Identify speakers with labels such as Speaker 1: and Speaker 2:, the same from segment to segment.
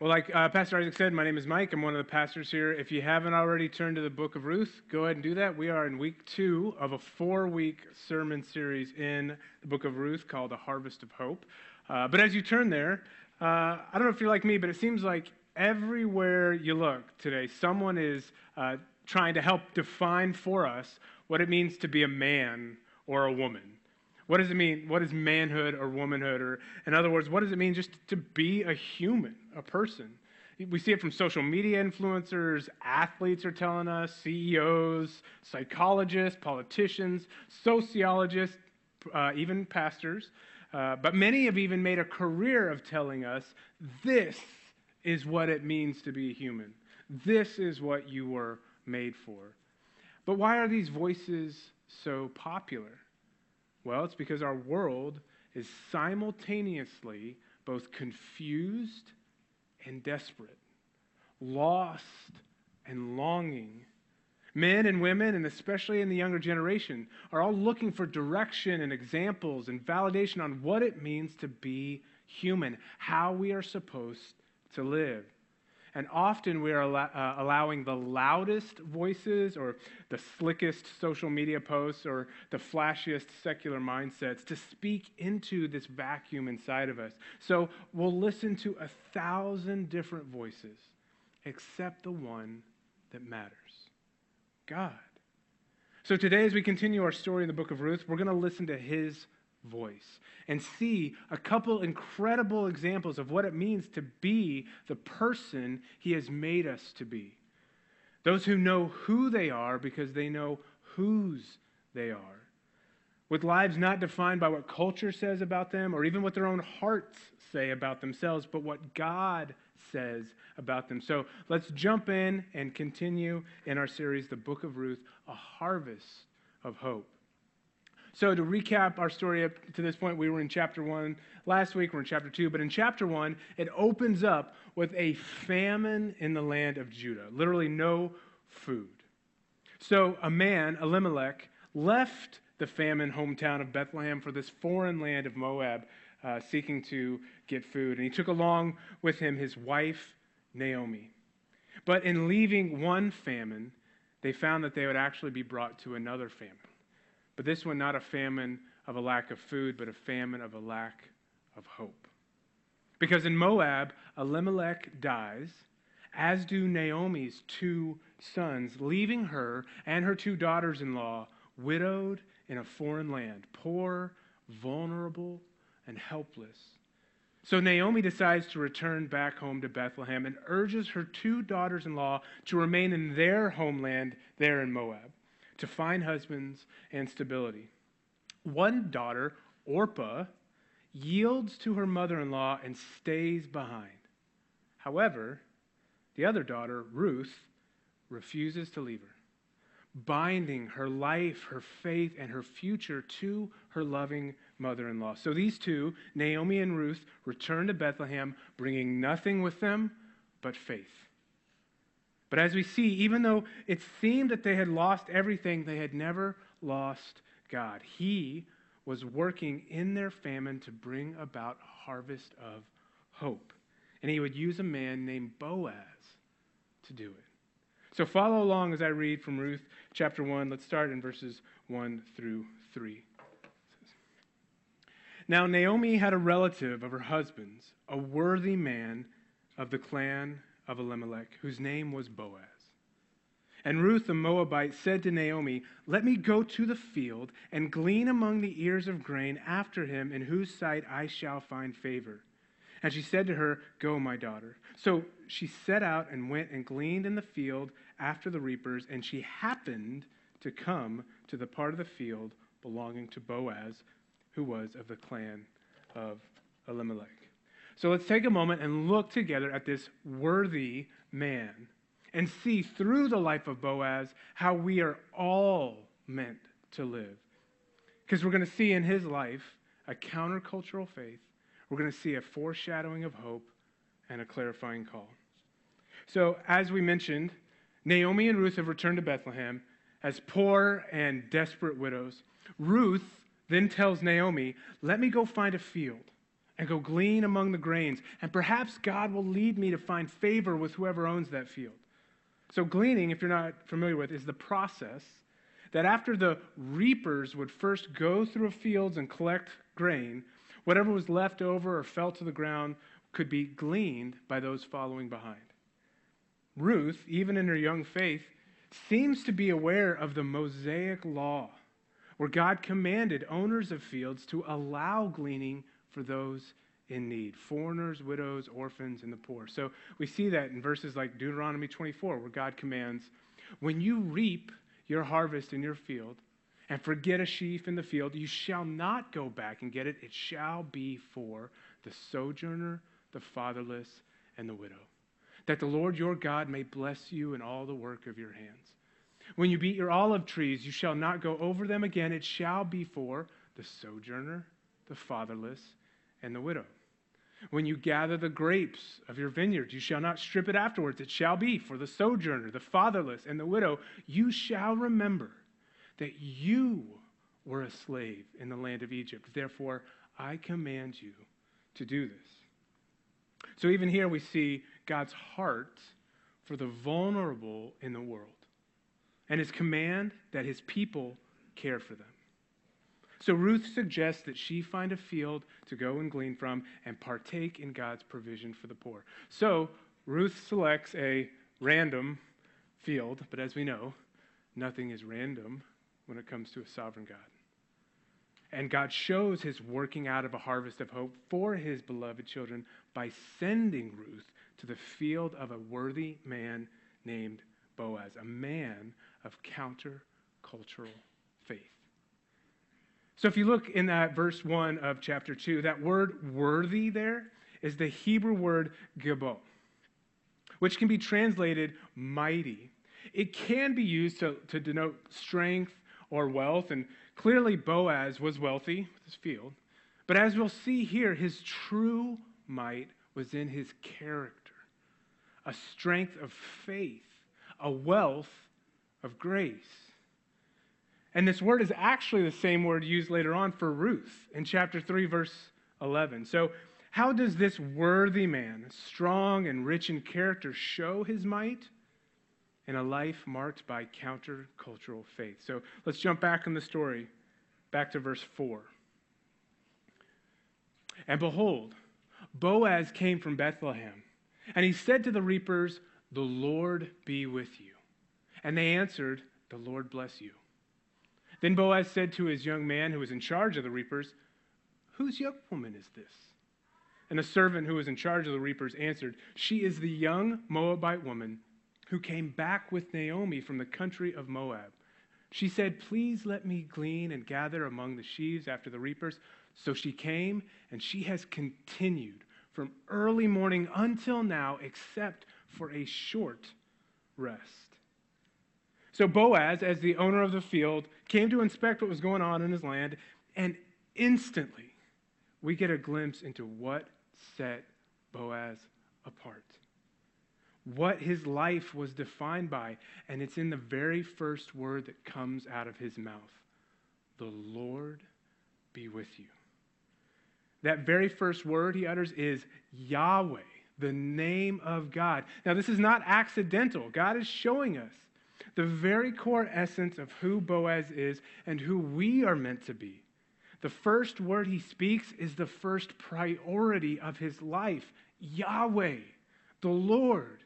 Speaker 1: Well, like uh, Pastor Isaac said, my name is Mike. I'm one of the pastors here. If you haven't already turned to the book of Ruth, go ahead and do that. We are in week two of a four week sermon series in the book of Ruth called A Harvest of Hope. Uh, but as you turn there, uh, I don't know if you're like me, but it seems like everywhere you look today, someone is uh, trying to help define for us what it means to be a man or a woman. What does it mean? What is manhood or womanhood? Or, in other words, what does it mean just to be a human, a person? We see it from social media influencers, athletes are telling us, CEOs, psychologists, politicians, sociologists, uh, even pastors. Uh, but many have even made a career of telling us this is what it means to be human. This is what you were made for. But why are these voices so popular? Well, it's because our world is simultaneously both confused and desperate, lost and longing. Men and women, and especially in the younger generation, are all looking for direction and examples and validation on what it means to be human, how we are supposed to live. And often we are uh, allowing the loudest voices or the slickest social media posts or the flashiest secular mindsets to speak into this vacuum inside of us. So we'll listen to a thousand different voices except the one that matters God. So today, as we continue our story in the book of Ruth, we're going to listen to his voice and see a couple incredible examples of what it means to be the person he has made us to be. Those who know who they are because they know whose they are. With lives not defined by what culture says about them or even what their own hearts say about themselves, but what God says about them. So let's jump in and continue in our series, The Book of Ruth, a harvest of hope. So, to recap our story up to this point, we were in chapter one last week, we're in chapter two, but in chapter one, it opens up with a famine in the land of Judah, literally no food. So, a man, Elimelech, left the famine hometown of Bethlehem for this foreign land of Moab, uh, seeking to get food. And he took along with him his wife, Naomi. But in leaving one famine, they found that they would actually be brought to another famine. But this one, not a famine of a lack of food, but a famine of a lack of hope. Because in Moab, Elimelech dies, as do Naomi's two sons, leaving her and her two daughters in law widowed in a foreign land, poor, vulnerable, and helpless. So Naomi decides to return back home to Bethlehem and urges her two daughters in law to remain in their homeland there in Moab to find husbands and stability. One daughter, Orpah, yields to her mother in law and stays behind. However, the other daughter, Ruth, refuses to leave her, binding her life, her faith, and her future to her loving mother in law. So these two, Naomi and Ruth, return to Bethlehem, bringing nothing with them but faith. But as we see, even though it seemed that they had lost everything, they had never lost God. He was working in their famine to bring about a harvest of hope. And he would use a man named Boaz to do it. So follow along as I read from Ruth chapter 1. Let's start in verses 1 through 3. Now, Naomi had a relative of her husband's, a worthy man of the clan of Elimelech, whose name was Boaz. And Ruth the Moabite said to Naomi, Let me go to the field and glean among the ears of grain after him, in whose sight I shall find favor. And she said to her, Go, my daughter. So she set out and went and gleaned in the field after the reapers, and she happened to come to the part of the field belonging to Boaz, who was of the clan of Elimelech. So let's take a moment and look together at this worthy man and see through the life of Boaz how we are all meant to live. Because we're going to see in his life a countercultural faith, we're going to see a foreshadowing of hope and a clarifying call. So, as we mentioned, Naomi and Ruth have returned to Bethlehem as poor and desperate widows. Ruth then tells Naomi, Let me go find a field and go glean among the grains, and perhaps God will lead me to find favor with whoever owns that field. So, gleaning, if you're not familiar with, is the process that after the reapers would first go through fields and collect grain, whatever was left over or fell to the ground could be gleaned by those following behind. Ruth, even in her young faith, seems to be aware of the Mosaic law, where God commanded owners of fields to allow gleaning for those in need foreigners, widows, orphans, and the poor. So we see that in verses like Deuteronomy 24, where God commands, When you reap your harvest in your field and forget a sheaf in the field, you shall not go back and get it. It shall be for the sojourner, the fatherless, and the widow. That the Lord your God may bless you in all the work of your hands. When you beat your olive trees, you shall not go over them again. It shall be for the sojourner, the fatherless, and the widow. When you gather the grapes of your vineyard, you shall not strip it afterwards. It shall be for the sojourner, the fatherless, and the widow. You shall remember that you were a slave in the land of Egypt. Therefore, I command you to do this. So, even here, we see God's heart for the vulnerable in the world and his command that his people care for them. So Ruth suggests that she find a field to go and glean from and partake in God's provision for the poor. So Ruth selects a random field, but as we know, nothing is random when it comes to a sovereign God. And God shows his working out of a harvest of hope for his beloved children by sending Ruth to the field of a worthy man named Boaz, a man of countercultural faith. So if you look in that verse 1 of chapter 2, that word worthy there is the Hebrew word gabo, which can be translated mighty. It can be used to, to denote strength or wealth, and clearly Boaz was wealthy with his field. But as we'll see here, his true might was in his character, a strength of faith, a wealth of grace. And this word is actually the same word used later on for Ruth in chapter 3, verse 11. So, how does this worthy man, strong and rich in character, show his might? In a life marked by countercultural faith. So let's jump back in the story, back to verse 4. And behold, Boaz came from Bethlehem, and he said to the reapers, The Lord be with you. And they answered, The Lord bless you. Then Boaz said to his young man who was in charge of the reapers, Whose young woman is this? And the servant who was in charge of the reapers answered, She is the young Moabite woman who came back with Naomi from the country of Moab. She said, Please let me glean and gather among the sheaves after the reapers. So she came, and she has continued from early morning until now, except for a short rest. So Boaz, as the owner of the field, came to inspect what was going on in his land, and instantly we get a glimpse into what set Boaz apart. What his life was defined by, and it's in the very first word that comes out of his mouth The Lord be with you. That very first word he utters is Yahweh, the name of God. Now, this is not accidental. God is showing us the very core essence of who Boaz is and who we are meant to be. The first word he speaks is the first priority of his life Yahweh, the Lord.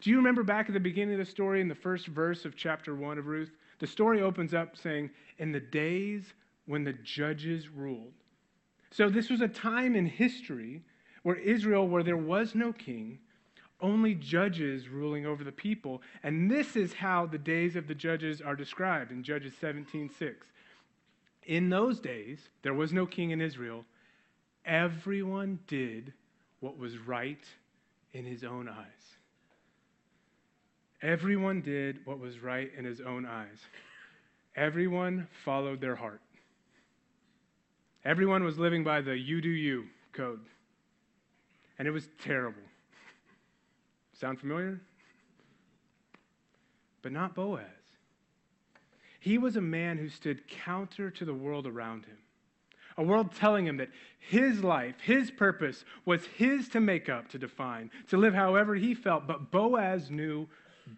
Speaker 1: Do you remember back at the beginning of the story in the first verse of chapter 1 of Ruth? The story opens up saying, In the days when the judges ruled. So this was a time in history where Israel, where there was no king, only judges ruling over the people. And this is how the days of the judges are described in Judges 17:6. In those days, there was no king in Israel. Everyone did what was right in his own eyes. Everyone did what was right in his own eyes. Everyone followed their heart. Everyone was living by the you do you code. And it was terrible. Sound familiar? But not Boaz. He was a man who stood counter to the world around him, a world telling him that his life, his purpose was his to make up, to define, to live however he felt. But Boaz knew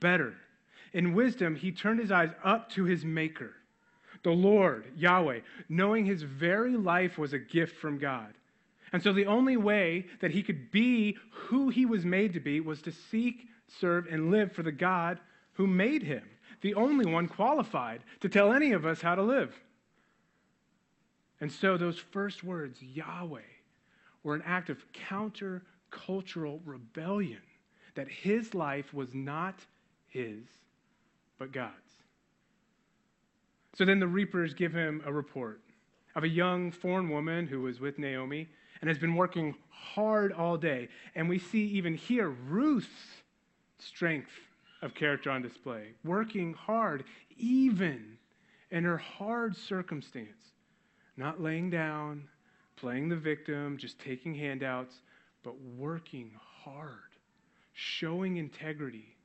Speaker 1: better. In wisdom, he turned his eyes up to his maker, the Lord, Yahweh, knowing his very life was a gift from God. And so the only way that he could be who he was made to be was to seek, serve, and live for the God who made him, the only one qualified to tell any of us how to live. And so those first words, Yahweh, were an act of counter-cultural rebellion that his life was not his, but God's. So then the reapers give him a report of a young foreign woman who was with Naomi and has been working hard all day. And we see even here Ruth's strength of character on display, working hard, even in her hard circumstance, not laying down, playing the victim, just taking handouts, but working hard, showing integrity,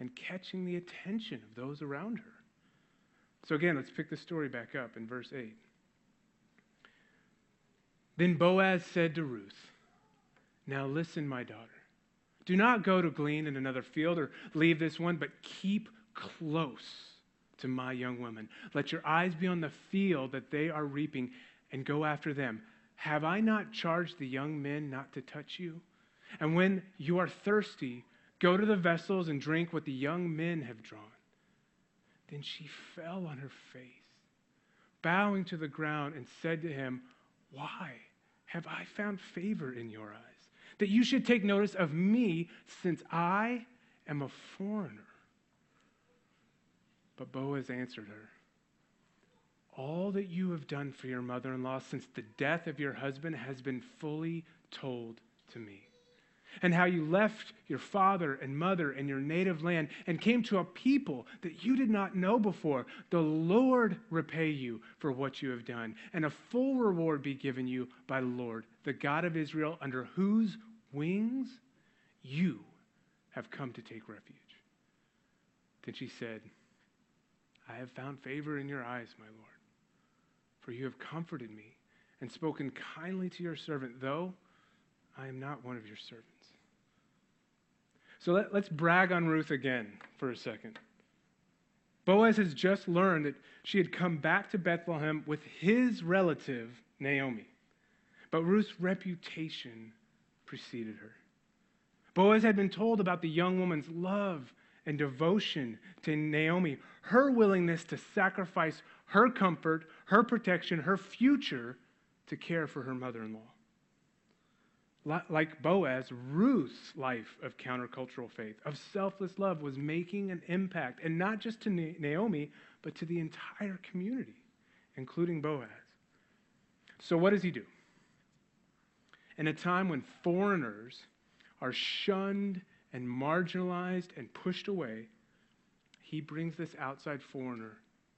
Speaker 1: and catching the attention of those around her. So, again, let's pick the story back up in verse 8. Then Boaz said to Ruth, Now listen, my daughter. Do not go to glean in another field or leave this one, but keep close to my young women. Let your eyes be on the field that they are reaping and go after them. Have I not charged the young men not to touch you? And when you are thirsty, go to the vessels and drink what the young men have drawn. Then she fell on her face, bowing to the ground, and said to him, Why have I found favor in your eyes? That you should take notice of me, since I am a foreigner. But Boaz answered her, All that you have done for your mother in law since the death of your husband has been fully told to me and how you left your father and mother and your native land and came to a people that you did not know before. The Lord repay you for what you have done, and a full reward be given you by the Lord, the God of Israel, under whose wings you have come to take refuge. Then she said, I have found favor in your eyes, my Lord, for you have comforted me and spoken kindly to your servant, though I am not one of your servants. So let, us brag on Ruth again for a second. Boaz has just learned that she had come back to Bethlehem with his relative, Naomi. But Ruth's reputation preceded her. Boaz had been told about the young woman's love and devotion to Naomi, her willingness to sacrifice her comfort, her protection, her future to care for her mother in law like Boaz, Ruth's life of countercultural faith, of selfless love, was making an impact, and not just to Naomi, but to the entire community, including Boaz. So, what does he do? In a time when foreigners are shunned and marginalized and pushed away, he brings this outside foreigner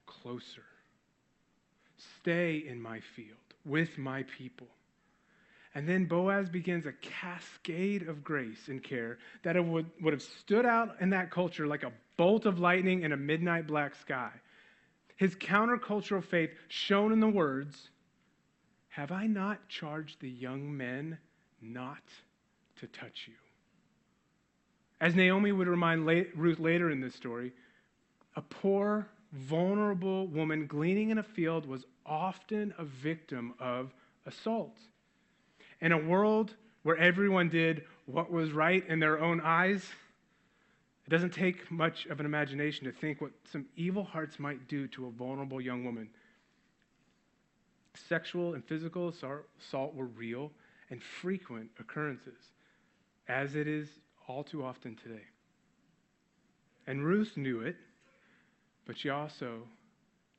Speaker 1: closer. Stay in my field with my people. And then Boaz begins a cascade of grace and care that would, would have stood out in that culture like a bolt of lightning in a midnight black sky. His countercultural faith shown in the words, Have I not charged the young men not to touch you? As Naomi would remind Ruth later in this story, a poor, vulnerable woman gleaning in a field was often a victim of assault. In a world where everyone did what was right in their own eyes, it doesn't take much of an imagination to think what some evil hearts might do to a vulnerable young woman. Sexual and physical assault were real and frequent occurrences, as it is all too often today. And Ruth knew it, but she also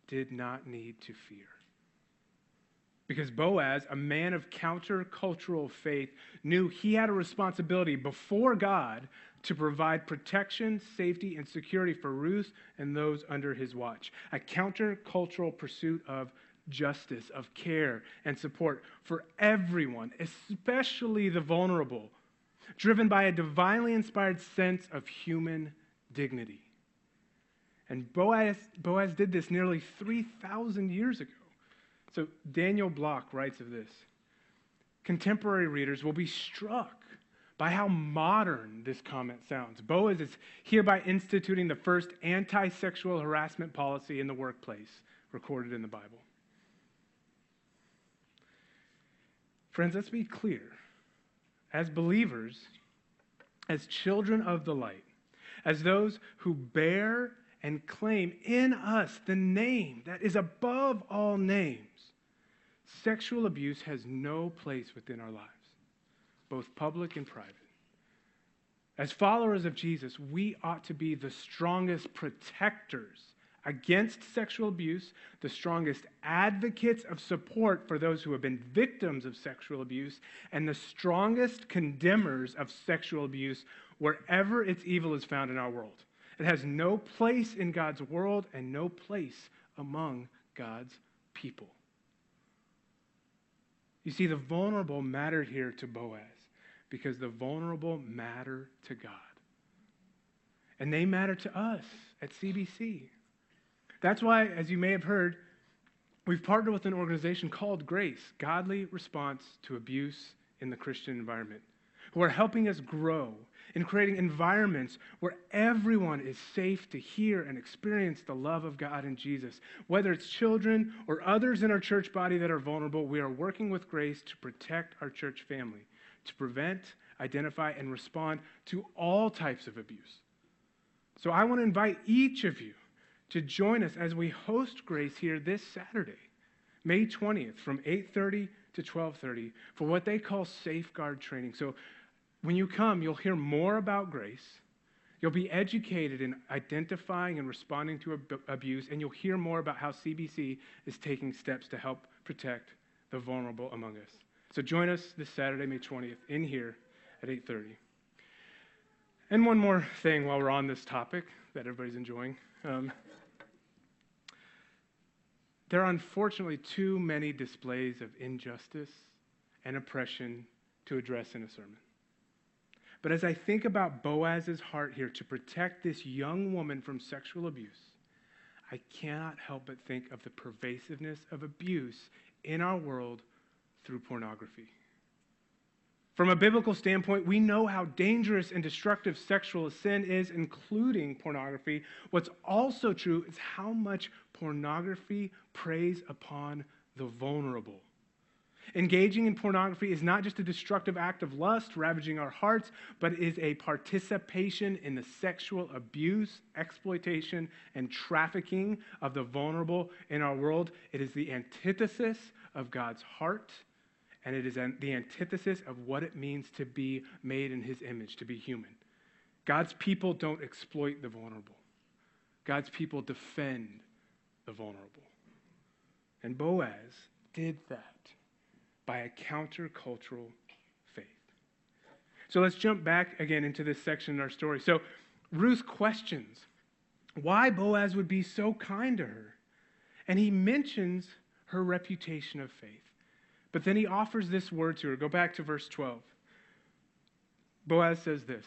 Speaker 1: did not need to fear. Because Boaz, a man of countercultural faith, knew he had a responsibility before God to provide protection, safety, and security for Ruth and those under his watch. A countercultural pursuit of justice, of care, and support for everyone, especially the vulnerable, driven by a divinely inspired sense of human dignity. And Boaz, Boaz did this nearly 3,000 years ago So Daniel Block writes of this Contemporary readers will be struck by how modern this comment sounds. Boaz is hereby instituting the first anti sexual harassment policy in the workplace recorded in the Bible. Friends, let's be clear. As believers, as children of the light, as those who bear and claim in us the name that is above all names, sexual abuse has no place within our lives, both public and private. As followers of Jesus, we ought to be the strongest protectors against sexual abuse, the strongest advocates of support for those who have been victims of sexual abuse, and the strongest condemners of sexual abuse wherever its evil is found in our world. It has no place in God's world and no place among God's people. You see, the vulnerable mattered here to Boaz because the vulnerable matter to God. And they matter to us at CBC. That's why, as you may have heard, we've partnered with an organization called Grace, Godly Response to Abuse in the Christian Environment, who are helping us grow in creating environments where everyone is safe to hear and experience the love of God and Jesus. Whether it's children or others in our church body that are vulnerable, we are working with Grace to protect our church family, to prevent, identify, and respond to all types of abuse. So I want to invite each of you to join us as we host Grace here this Saturday, May 20th from 8:30 to 12:30 for what they call safeguard training. So when you come, you'll hear more about grace. You'll be educated in identifying and responding to ab- abuse, and you'll hear more about how CBC is taking steps to help protect the vulnerable among us. So join us this Saturday, May 20th, in here at 8:30. And one more thing while we're on this topic that everybody's enjoying. Um, there are unfortunately too many displays of injustice and oppression to address in a sermon. But as I think about Boaz's heart here to protect this young woman from sexual abuse, I cannot help but think of the pervasiveness of abuse in our world through pornography. From a biblical standpoint, we know how dangerous and destructive sexual sin is, including pornography. What's also true is how much pornography preys upon the vulnerable. Engaging in pornography is not just a destructive act of lust ravaging our hearts, but is a participation in the sexual abuse, exploitation, and trafficking of the vulnerable in our world. It is the antithesis of God's heart and it is the antithesis of what it means to be made in his image, to be human. God's people don't exploit the vulnerable, God's people defend the vulnerable. And Boaz did that by a countercultural faith. So let's jump back again into this section in our story. So Ruth questions why Boaz would be so kind to her. And he mentions her reputation of faith. But then he offers this word to her. Go back to verse 12. Boaz says this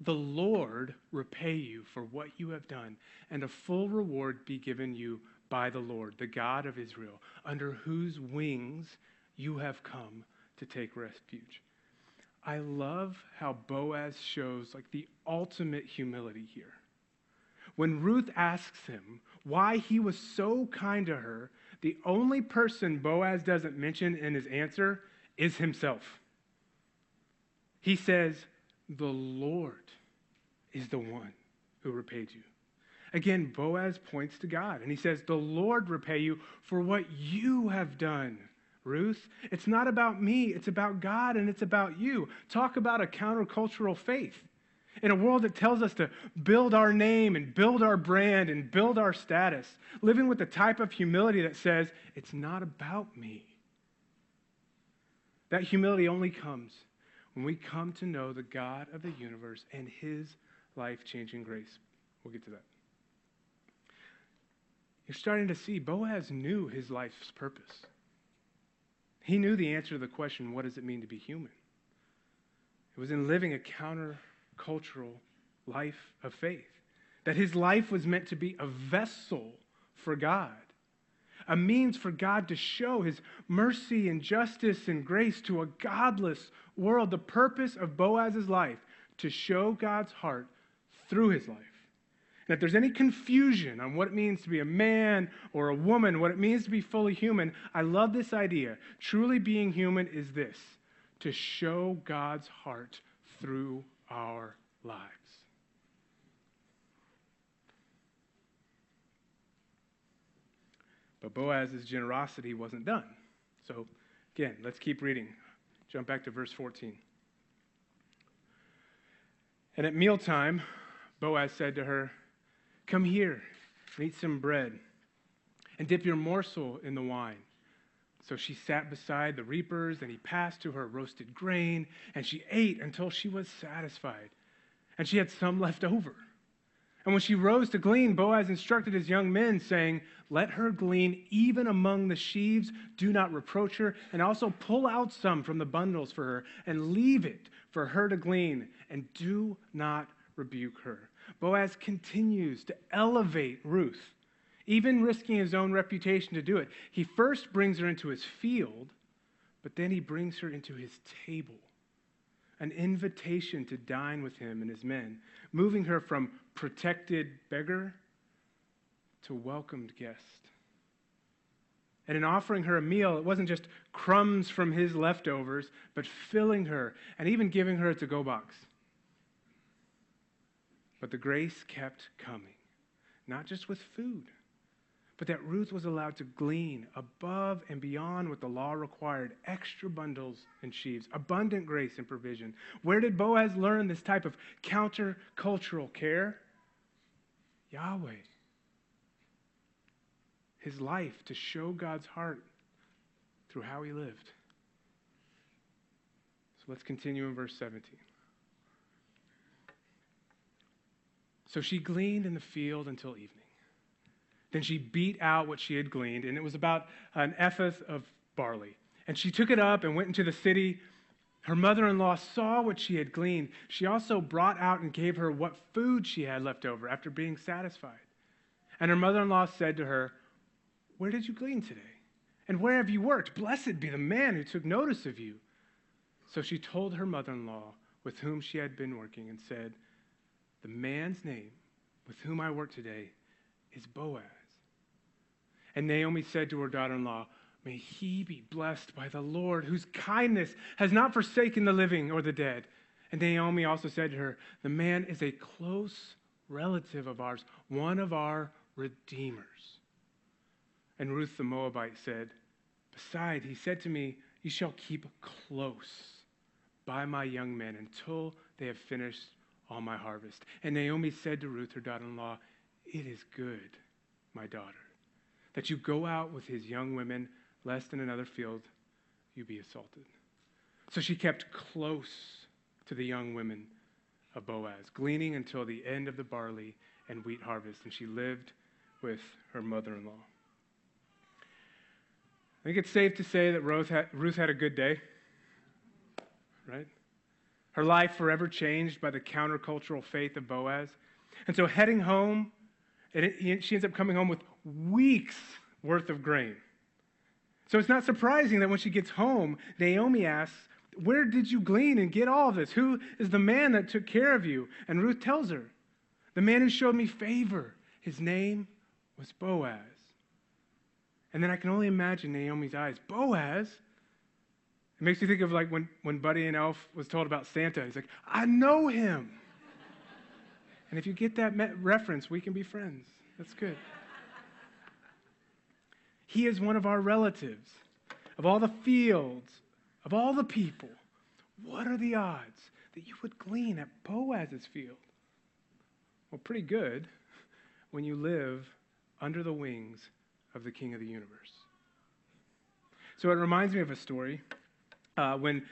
Speaker 1: The Lord repay you for what you have done, and a full reward be given you by the Lord, the God of Israel, under whose wings you have come to take refuge. I love how Boaz shows like the ultimate humility here. When Ruth asks him why he was so kind to her, the only person Boaz doesn't mention in his answer is himself. He says, The Lord is the one who repaid you. Again, Boaz points to God and he says, The Lord repay you for what you have done. Ruth, it's not about me, it's about God and it's about you. Talk about a countercultural faith. In a world that tells us to build our name and build our brand and build our status, living with the type of humility that says, it's not about me. That humility only comes when we come to know the God of the universe and his life changing grace. We'll get to that. You're starting to see Boaz knew his life's purpose. He knew the answer to the question, what does it mean to be human? It was in living a counter cultural life of faith. That his life was meant to be a vessel for God. a means for God to show his mercy and justice and grace to a godless world. The purpose of Boaz's life to show God's heart through his life. If there's any confusion on what it means to be a man or a woman, what it means to be fully human, I love this idea. Truly being human is this to show God's heart through our lives. But Boaz's generosity wasn't done. So, again, let's keep reading. Jump back to verse 14. And at mealtime, Boaz said to her, Come here and eat some bread and dip your morsel in the wine. So she sat beside the reapers, and he passed to her roasted grain, and she ate until she was satisfied. And she had some left over. And when she rose to glean, Boaz instructed his young men, saying, Let her glean even among the sheaves, do not reproach her, and also pull out some from the bundles for her, and leave it for her to glean, and do not rebuke her. Boaz continues to elevate Ruth, even risking his own reputation to do it. He first brings her into his field, but then he brings her into his table an invitation to dine with him and his men, moving her from protected beggar to welcomed guest. And in offering her a meal, it wasn't just crumbs from his leftovers, but filling her and even giving her a to go box. But the grace kept coming, not just with food but that Ruth was allowed to glean above and beyond what the law required extra bundles and sheaves, abundant grace and provision. Where did Boaz learn this type of countercultural care? Yahweh. His life to show God's heart through how he lived. So let's continue in verse 17. So she gleaned in the field until evening. Then she beat out what she had gleaned, and it was about an ephah of barley. And she took it up and went into the city. Her mother in law saw what she had gleaned. She also brought out and gave her what food she had left over after being satisfied. And her mother in law said to her, Where did you glean today? And where have you worked? Blessed be the man who took notice of you. So she told her mother in law with whom she had been working and said, The man's name with whom I work today is Boaz. And Naomi said to her daughter in law, May he be blessed by the Lord, whose kindness has not forsaken the living or the dead. And Naomi also said to her, The man is a close relative of ours, one of our redeemers. And Ruth the Moabite said, Beside, he said to me, You shall keep close by my young men until they have finished all my harvest. And Naomi said to Ruth, her daughter in law, It is good, my daughter that you go out with his young women, lest in another field you be assaulted. So she kept close to the young women of Boaz, gleaning until the end of the barley and wheat harvest, and she lived with her mother in law. I think it's safe to say that Ruth had, Ruth had a good day, right? Her life forever changed by the countercultural faith of Boaz. And so, heading home, it, she ends up coming home with weeks worth of grain. So it's not surprising that when she gets home, Naomi asks, Where did you glean and get all this? Who is the man that took care of you? And Ruth tells her, The man who showed me favor. His name was Boaz. And then I can only imagine Naomi's eyes. Boaz? It makes me think of like when, when Buddy and Elf was told about Santa. He's like, I know him. and if you get that reference, we can be friends. That's good. He is one of our relatives. Of all the fields, of all the people, what are the odds that you would glean at Boaz's field? Well, pretty good when you live under the wings of the King of the universe. So it reminds me of a story uh, when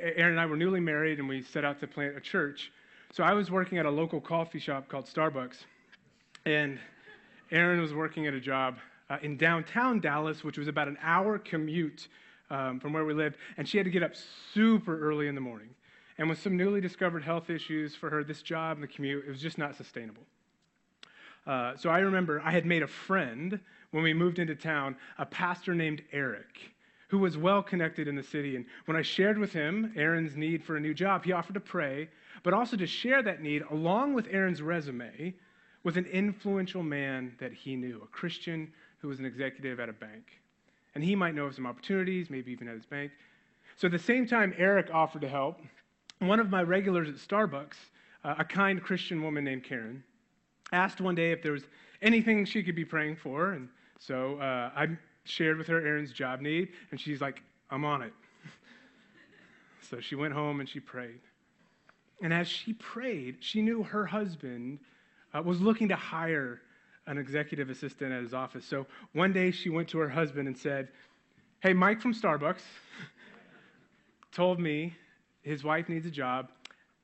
Speaker 1: Aaron and I were newly married and we set out to plant a church. So I was working at a local coffee shop called Starbucks, and Aaron was working at a job uh, in downtown Dallas, which was about an hour commute um, from where we lived, and she had to get up super early in the morning. And with some newly discovered health issues for her, this job and the commute, it was just not sustainable. Uh, so I remember I had made a friend when we moved into town, a pastor named Eric who was well connected in the city. And when I shared with him Aaron's need for a new job, he offered to pray, but also to share that need along with Aaron's resume with an influential man that he knew, a Christian who was an executive at a bank. And he might know of some opportunities, maybe even at his bank. So at the same time, Eric offered to help. One of my regulars at Starbucks, uh, a kind Christian woman named Karen, asked one day if there was anything she could be praying for. And so uh, I shared with her Aaron's job need, and she's like, I'm on it. so she went home and she prayed. And as she prayed, she knew her husband uh, was looking to hire an executive assistant at his office. So one day she went to her husband and said, Hey, Mike from Starbucks told me his wife needs a job,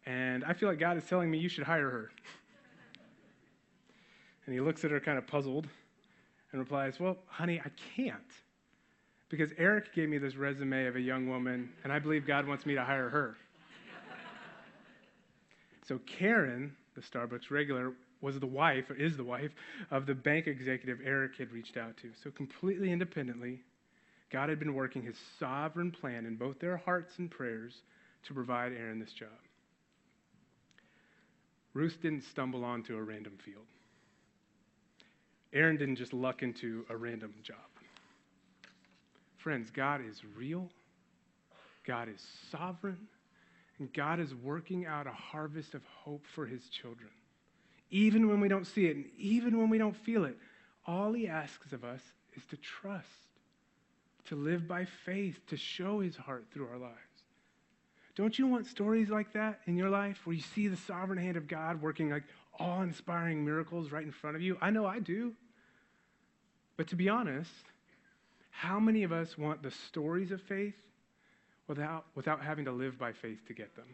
Speaker 1: and I feel like God is telling me you should hire her. and he looks at her kind of puzzled and replies, Well, honey, I can't. Because Eric gave me this resume of a young woman, and I believe God wants me to hire her. so Karen, the Starbucks regular, was the wife, or is the wife, of the bank executive Eric had reached out to. So completely independently, God had been working his sovereign plan in both their hearts and prayers to provide Aaron this job. Ruth didn't stumble onto a random field. Aaron didn't just luck into a random job. Friends, God is real, God is sovereign, and God is working out a harvest of hope for his children. Even when we don't see it, and even when we don't feel it, all he asks of us is to trust, to live by faith, to show his heart through our lives. Don't you want stories like that in your life where you see the sovereign hand of God working like awe inspiring miracles right in front of you? I know I do. But to be honest, how many of us want the stories of faith without, without having to live by faith to get them?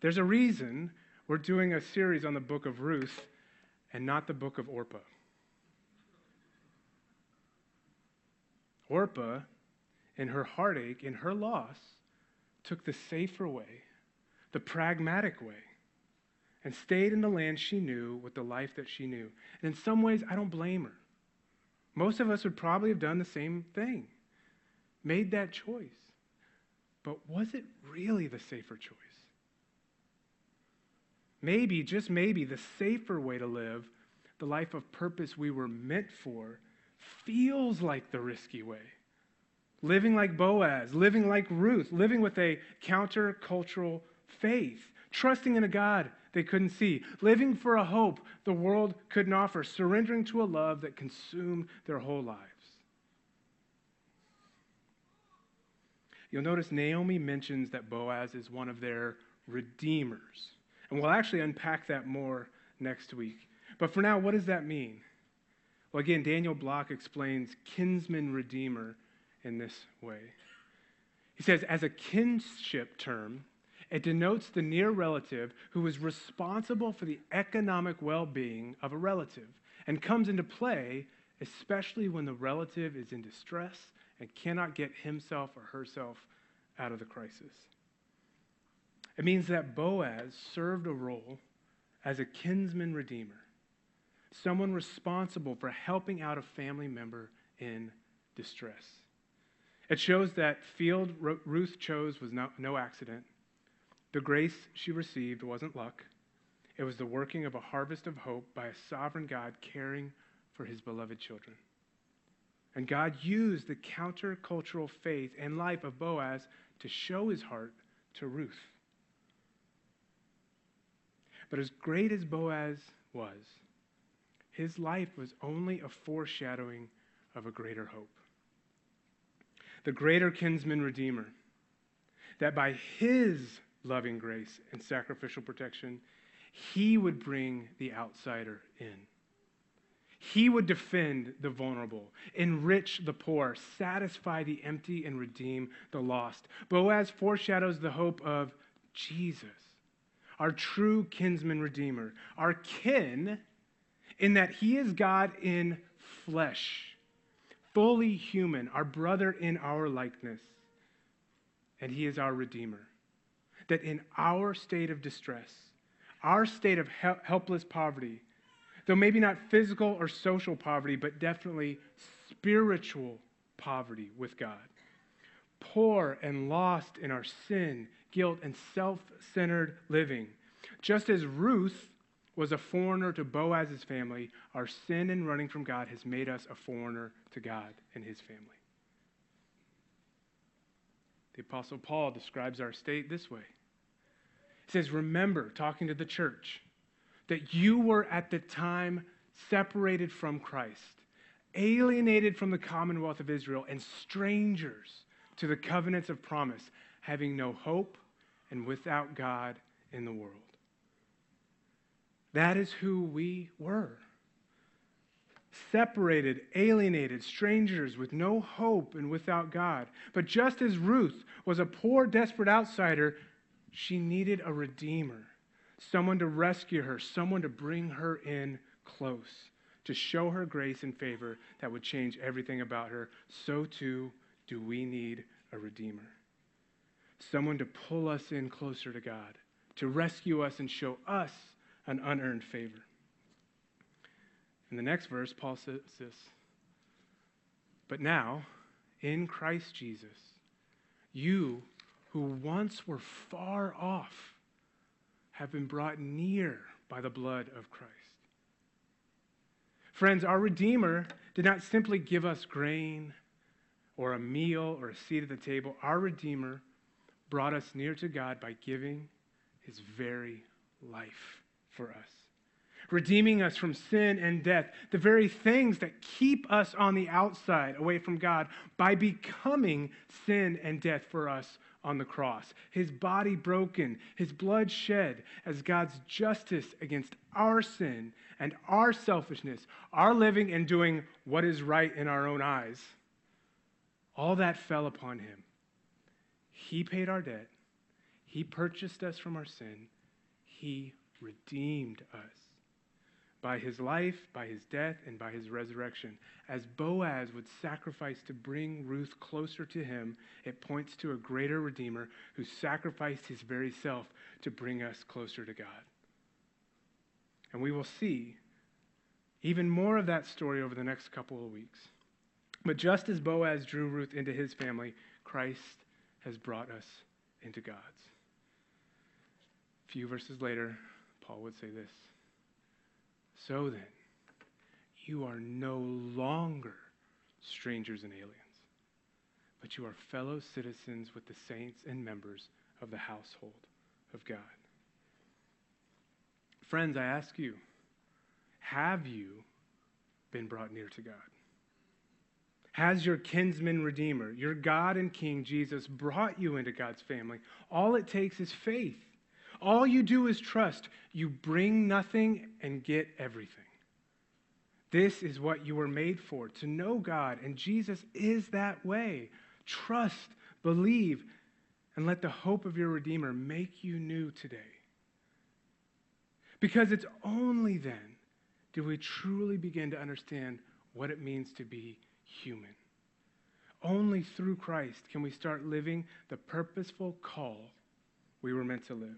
Speaker 1: There's a reason we're doing a series on the book of Ruth and not the book of Orpah. Orpah, in her heartache, in her loss, took the safer way, the pragmatic way and stayed in the land she knew with the life that she knew. And in some ways, I don't blame her. Most of us would probably have done the same thing, made that choice. But was it really the safer choice? Maybe, just maybe, the safer way to live, the life of purpose we were meant for, feels like the risky way. Living like Boaz, living like Ruth, living with a countercultural faith, trusting in a God they couldn't see, living for a hope the world couldn't offer, surrendering to a love that consumed their whole lives. You'll notice Naomi mentions that Boaz is one of their redeemers. And we'll actually unpack that more next week. But for now, what does that mean? Well, again, Daniel Block explains kinsman redeemer in this way. He says, as a kinship term, it denotes the near relative who is responsible for the economic well being of a relative and comes into play especially when the relative is in distress and cannot get himself or herself out of the crisis. It means that Boaz served a role as a kinsman redeemer, someone responsible for helping out a family member in distress. It shows that field Ruth chose was no, no accident. The grace she received wasn't luck, it was the working of a harvest of hope by a sovereign God caring for his beloved children. And God used the countercultural faith and life of Boaz to show his heart to Ruth. But as great as Boaz was, his life was only a foreshadowing of a greater hope. The greater kinsman redeemer, that by his loving grace and sacrificial protection, he would bring the outsider in. He would defend the vulnerable, enrich the poor, satisfy the empty, and redeem the lost. Boaz foreshadows the hope of Jesus, our true kinsman redeemer, our kin, in that he is God in flesh, fully human, our brother in our likeness, and he is our redeemer that in our state of distress, our state of helpless poverty, Though maybe not physical or social poverty, but definitely spiritual poverty with God. Poor and lost in our sin, guilt, and self centered living. Just as Ruth was a foreigner to Boaz's family, our sin and running from God has made us a foreigner to God and his family. The Apostle Paul describes our state this way. Says, Remember, talking to the church, that you were at the time separated from Christ, alienated from the commonwealth of Israel, and strangers to the covenants of promise, having no hope and without God in the world. That is who we were. Separated, alienated, strangers with no hope and without God. But just as Ruth was a poor, desperate outsider, she needed a redeemer, someone to rescue her, someone to bring her in close, to show her grace and favor that would change everything about her. So too do we need a redeemer, someone to pull us in closer to God, to rescue us and show us an unearned favor. In the next verse, Paul says this But now, in Christ Jesus, you who once were far off have been brought near by the blood of Christ. Friends, our Redeemer did not simply give us grain or a meal or a seat at the table. Our Redeemer brought us near to God by giving his very life for us, redeeming us from sin and death, the very things that keep us on the outside away from God, by becoming sin and death for us on the cross. His body broken, his blood shed as God's justice against our sin and our selfishness, our living and doing what is right in our own eyes. All that fell upon him. He paid our debt. He purchased us from our sin. He redeemed us by his life, by his death, and by his resurrection. As Boaz would sacrifice to bring Ruth closer to him, it points to a greater Redeemer who sacrificed his very self to bring us closer to God. And we will see even more of that story over the next couple of weeks. But just as Boaz drew Ruth into his family, Christ has brought us into God's. A few verses later, Paul would say this So then, you are no longer strangers and aliens, but you are fellow citizens with the saints and members of the household of God. Friends, I ask you, have you been brought near to God? Has your kinsman redeemer, your God and King Jesus, brought you into God's family? All it takes is faith. All you do is trust. You bring nothing and get everything. This is what you were made for, to know God. And Jesus is that way. Trust, believe, and let the hope of your Redeemer make you new today. Because it's only then do we truly begin to understand what it means to be human. Only through Christ can we start living the purposeful call we were meant to live.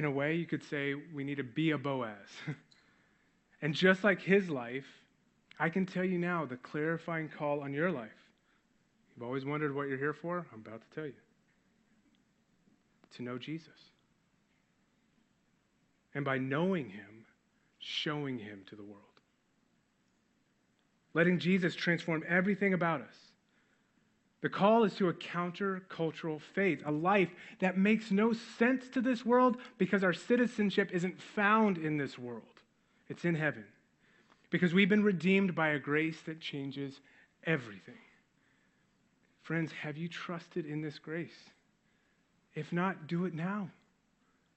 Speaker 1: In a way, you could say we need to be a Boaz. and just like his life, I can tell you now the clarifying call on your life. You've always wondered what you're here for? I'm about to tell you. To know Jesus. And by knowing him, showing him to the world. Letting Jesus transform everything about us the call is to a countercultural faith, a life that makes no sense to this world because our citizenship isn't found in this world. It's in heaven. Because we've been redeemed by a grace that changes everything. Friends, have you trusted in this grace? If not, do it now.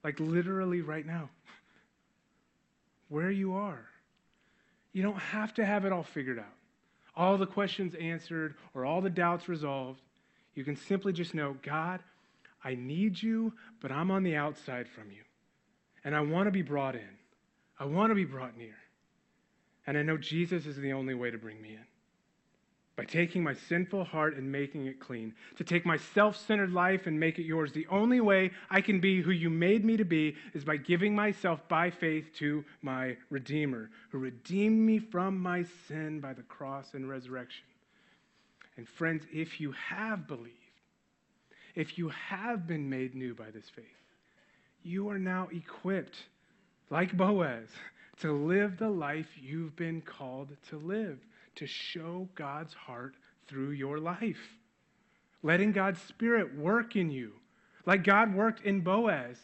Speaker 1: Like literally right now. Where you are. You don't have to have it all figured out all the questions answered or all the doubts resolved. You can simply just know God, I need you, but I'm on the outside from you. And I want to be brought in. I want to be brought near. And I know Jesus is the only way to bring me in. By taking my sinful heart and making it clean, to take my self centered life and make it yours. The only way I can be who you made me to be is by giving myself by faith to my Redeemer, who redeemed me from my sin by the cross and resurrection. And friends, if you have believed, if you have been made new by this faith, you are now equipped, like Boaz, to live the life you've been called to live to show God's heart through your life. Letting God's Spirit work in you, like God worked in Boaz,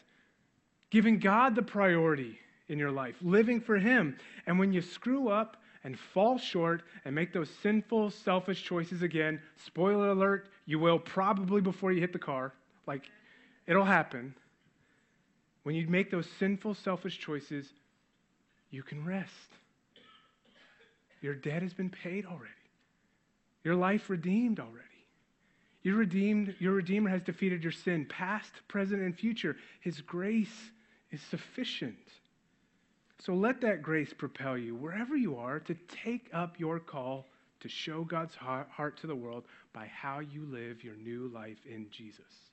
Speaker 1: giving God the priority in your life, living for Him. And when you screw up and fall short and make those sinful, selfish choices again, spoiler alert, you will probably before you hit the car. Like, it'll happen. When you make those sinful, selfish choices, you can rest. Your debt has been paid already. Your life redeemed already. Your redeemed, your Redeemer has defeated your sin, past, present, and future. His grace is sufficient. So let that grace propel you, wherever you are, to take up your call to show God's heart to the world by how you live your new life in Jesus.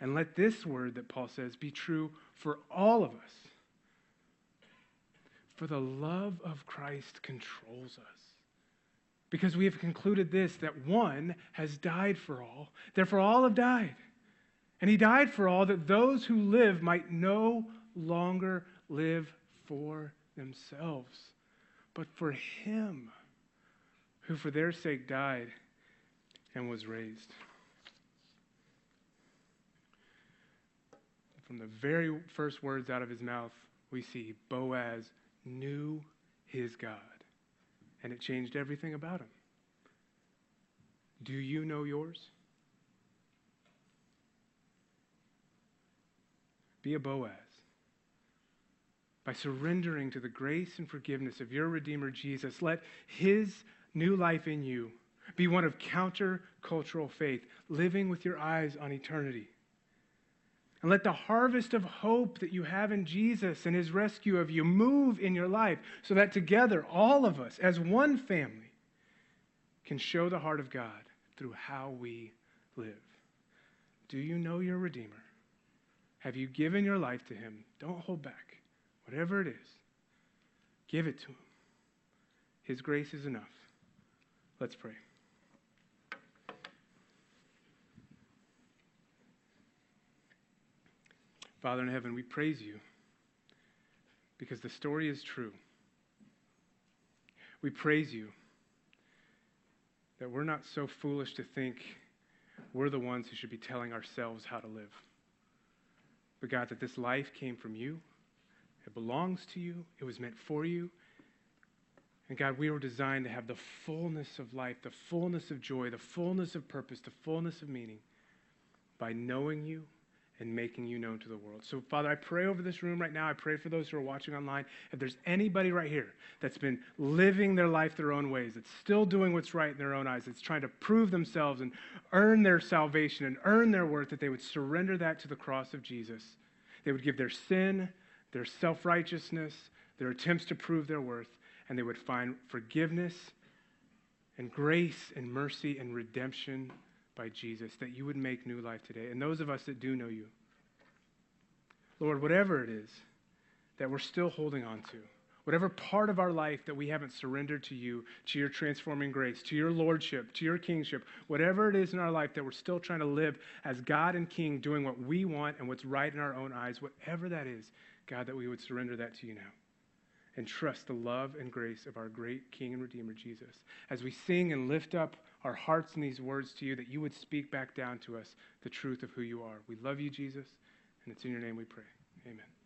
Speaker 1: And let this word that Paul says be true for all of us for the love of Christ controls us. Because we have concluded this that one has died for all, therefore all have died. And he died for all that those who live might no longer live for themselves, but for him who for their sake died and was raised. From the very first words out of his mouth, we see Boaz knew his God, and it changed everything about him. Do you know yours? Be a Boaz. By surrendering to the grace and forgiveness of your Redeemer Jesus, let his new life in you be one of counter-cultural faith, living with your eyes on eternity. And let the harvest of hope that you have in Jesus and his rescue of you move in your life so that together, all of us, as one family, can show the heart of God through how we live. Do you know your Redeemer? Have you given your life to him? Don't hold back. Whatever it is, give it to him. His grace is enough. Let's pray. Father in heaven, we praise you because the story is true. We praise you that we're not so foolish to think we're the ones who should be telling ourselves how to live. But God, that this life came from you, it belongs to you, it was meant for you. And God, we were designed to have the fullness of life, the fullness of joy, the fullness of purpose, the fullness of meaning by knowing you and making you known to the world. So, Father, I pray over this room right now. I pray for those who are watching online. If there's anybody right here that's been living their life their own ways, that's still doing what's right in their own eyes, that's trying to prove themselves and earn their salvation and earn their worth, that they would surrender that to the cross of Jesus. They would give their sin, their self righteousness, their attempts to prove their worth, and they would find forgiveness and grace and mercy and redemption by Jesus, that you would make new life today. And those of us that do know you, Lord, whatever it is that we're still holding on to, whatever part of our life that we haven't surrendered to you, to your transforming grace, to your lordship, to your kingship, whatever it is in our life that we're still trying to live as God and King, doing what we want and what's right in our own eyes, whatever that is, God, that we would surrender that to you now and trust the love and grace of our great King and Redeemer, Jesus. As we sing and lift up our hearts in these words to you, that you would speak back down to us the truth of who you are. We love you, Jesus, and it's in your name we pray. Amen.